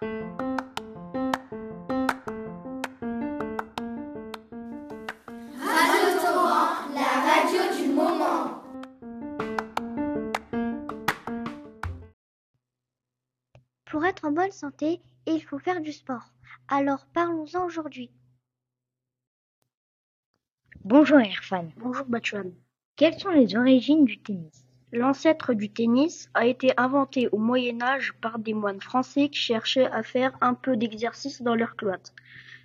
Pour être en bonne santé, il faut faire du sport. Alors parlons-en aujourd'hui. Bonjour Irfan. Bonjour Bachwan. Quelles sont les origines du tennis? L'ancêtre du tennis a été inventé au Moyen Âge par des moines français qui cherchaient à faire un peu d'exercice dans leur cloître.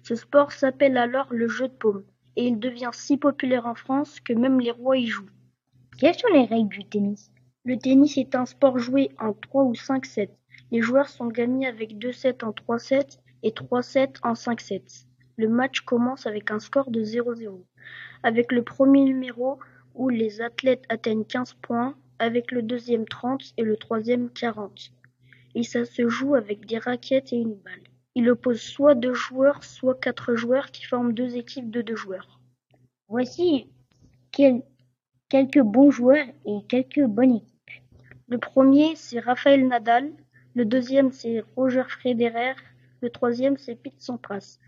Ce sport s'appelle alors le jeu de paume et il devient si populaire en France que même les rois y jouent. Quelles sont les règles du tennis? Le tennis est un sport joué en 3 ou 5 sets. Les joueurs sont gagnés avec 2 sets en 3 sets et 3 sets en 5 sets. Le match commence avec un score de 0-0. Avec le premier numéro où les athlètes atteignent 15 points, avec le deuxième 30 et le troisième 40. Et ça se joue avec des raquettes et une balle. Il oppose soit deux joueurs, soit quatre joueurs qui forment deux équipes de deux joueurs. Voici quelques bons joueurs et quelques bonnes équipes. Le premier, c'est Raphaël Nadal. Le deuxième, c'est Roger Federer. Le troisième, c'est Pete Sampras.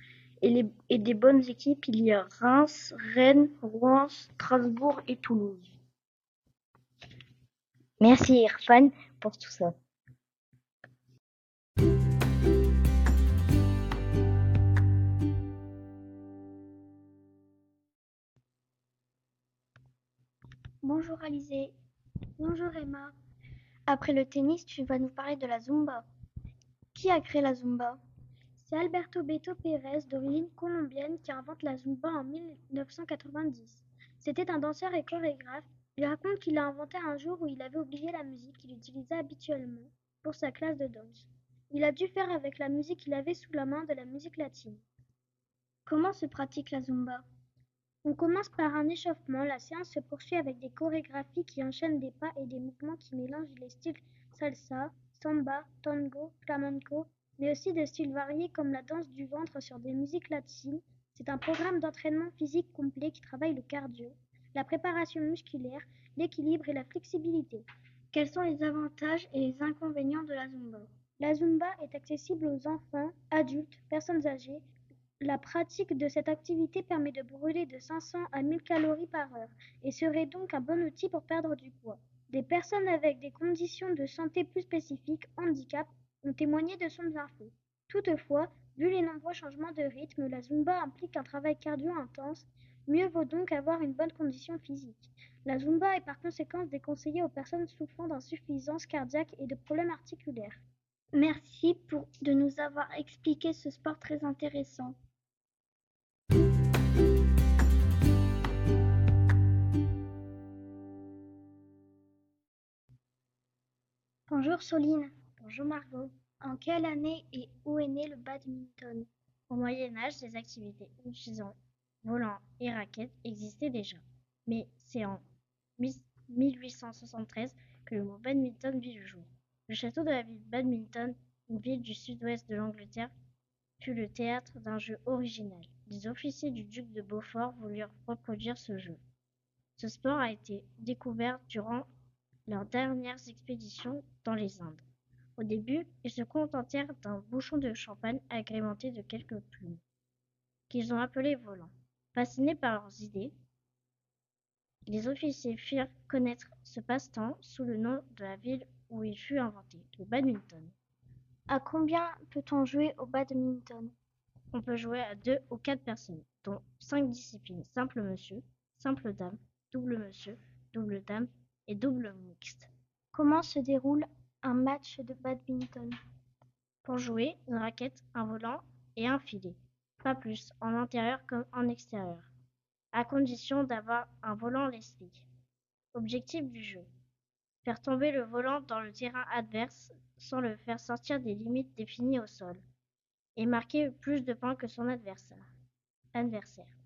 Et, les, et des bonnes équipes, il y a Reims, Rennes, Rouen, Strasbourg et Toulouse. Merci Irfan pour tout ça. Bonjour Alizé. Bonjour Emma. Après le tennis, tu vas nous parler de la Zumba. Qui a créé la Zumba? C'est Alberto Beto Pérez, d'origine colombienne, qui invente la Zumba en 1990. C'était un danseur et chorégraphe il raconte qu'il l'a inventé un jour où il avait oublié la musique qu'il utilisait habituellement pour sa classe de danse. Il a dû faire avec la musique qu'il avait sous la main de la musique latine. Comment se pratique la zumba? On commence par un échauffement, la séance se poursuit avec des chorégraphies qui enchaînent des pas et des mouvements qui mélangent les styles salsa, samba, tango, flamenco, mais aussi de styles variés comme la danse du ventre sur des musiques latines. C'est un programme d'entraînement physique complet qui travaille le cardio, la préparation musculaire, l'équilibre et la flexibilité. Quels sont les avantages et les inconvénients de la Zumba? La Zumba est accessible aux enfants, adultes, personnes âgées. La pratique de cette activité permet de brûler de 500 à 1000 calories par heure et serait donc un bon outil pour perdre du poids. Des personnes avec des conditions de santé plus spécifiques, handicap, ont témoigné de son bienfait. Toutefois, vu les nombreux changements de rythme, la Zumba implique un travail cardio intense Mieux vaut donc avoir une bonne condition physique. La Zumba est par conséquent déconseillée aux personnes souffrant d'insuffisance cardiaque et de problèmes articulaires. Merci pour de nous avoir expliqué ce sport très intéressant. Bonjour Soline. Bonjour Margot. En quelle année et où est né le badminton? Au Moyen Âge, des activités utilisant volants et raquettes existaient déjà, mais c'est en 1873 que le mot badminton vit le jour. Le château de la ville Badminton, une ville du sud-ouest de l'Angleterre, fut le théâtre d'un jeu original. Les officiers du duc de Beaufort voulurent reproduire ce jeu. Ce sport a été découvert durant leurs dernières expéditions dans les Indes. Au début, ils se contentèrent d'un bouchon de champagne agrémenté de quelques plumes, qu'ils ont appelé volants. Fascinés par leurs idées, les officiers firent connaître ce passe-temps sous le nom de la ville où il fut inventé, le badminton. À combien peut-on jouer au badminton? On peut jouer à deux ou quatre personnes, dont cinq disciplines simple monsieur, simple dame, double monsieur, double dame et double mixte. Comment se déroule un match de badminton? Pour jouer, une raquette, un volant et un filet pas plus, en intérieur comme en extérieur, à condition d'avoir un volant Leslie. Objectif du jeu. Faire tomber le volant dans le terrain adverse sans le faire sortir des limites définies au sol et marquer plus de points que son adversaire. adversaire.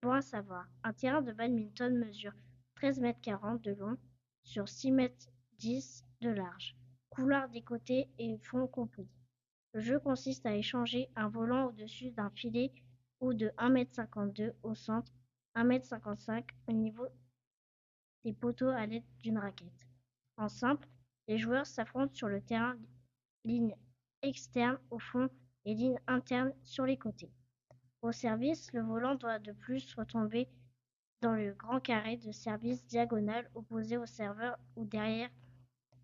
Pour un savoir, un terrain de badminton mesure 13 mètres 40 de long sur 6 mètres 10 de large, couloir des côtés et fond compris. Le jeu consiste à échanger un volant au-dessus d'un filet ou de 1m52 au centre, 1m55 au niveau des poteaux à l'aide d'une raquette. En simple, les joueurs s'affrontent sur le terrain ligne externes au fond et lignes internes sur les côtés. Au service, le volant doit de plus retomber dans le grand carré de service diagonal opposé au serveur ou derrière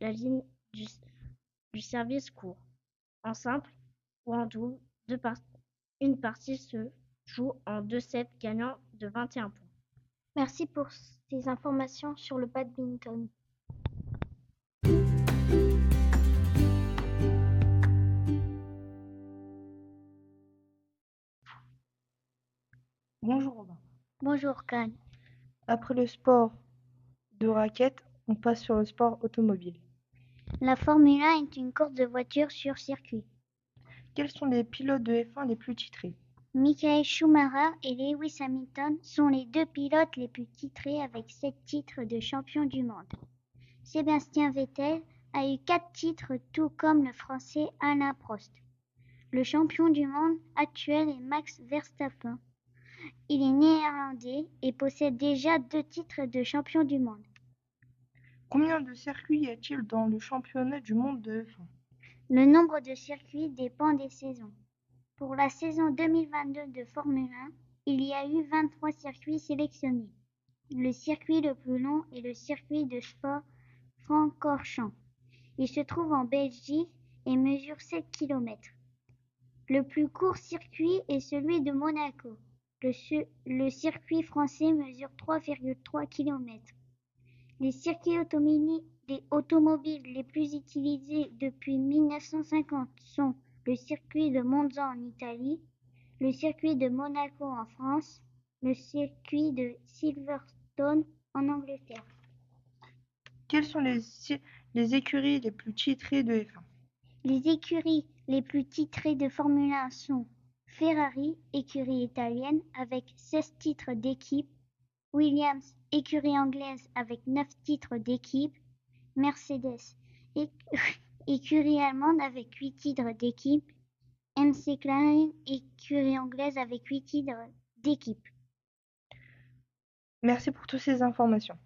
la ligne du, service court. En simple ou en double, une partie se joue en deux sets gagnant de 21 points. Merci pour ces informations sur le badminton. Bonjour Robin. Bonjour Khan. Après le sport de raquette, on passe sur le sport automobile. La Formule 1 est une course de voitures sur circuit. Quels sont les pilotes de F1 les plus titrés? Michael Schumacher et Lewis Hamilton sont les deux pilotes les plus titrés avec sept titres de champion du monde. Sébastien Vettel a eu quatre titres tout comme le français Alain Prost. Le champion du monde actuel est Max Verstappen. Il est néerlandais et possède déjà deux titres de champion du monde. Combien de circuits y a-t-il dans le championnat du monde de F1 Le nombre de circuits dépend des saisons. Pour la saison 2022 de Formule 1, il y a eu 23 circuits sélectionnés. Le circuit le plus long est le circuit de sport Francorchamps. Il se trouve en Belgique et mesure 7 km. Le plus court circuit est celui de Monaco. Le, le circuit français mesure 3,3 km. Les circuits automobiles les plus utilisés depuis 1950 sont le circuit de Monza en Italie, le circuit de Monaco en France, le circuit de Silverstone en Angleterre. Quelles sont les, les écuries les plus titrées de F1 Les écuries les plus titrées de Formule 1 sont Ferrari, écurie italienne avec 16 titres d'équipe, Williams, écurie anglaise avec 9 titres d'équipe, Mercedes, écurie allemande avec 8 titres d'équipe, MC Klein, écurie anglaise avec 8 titres d'équipe. Merci pour toutes ces informations.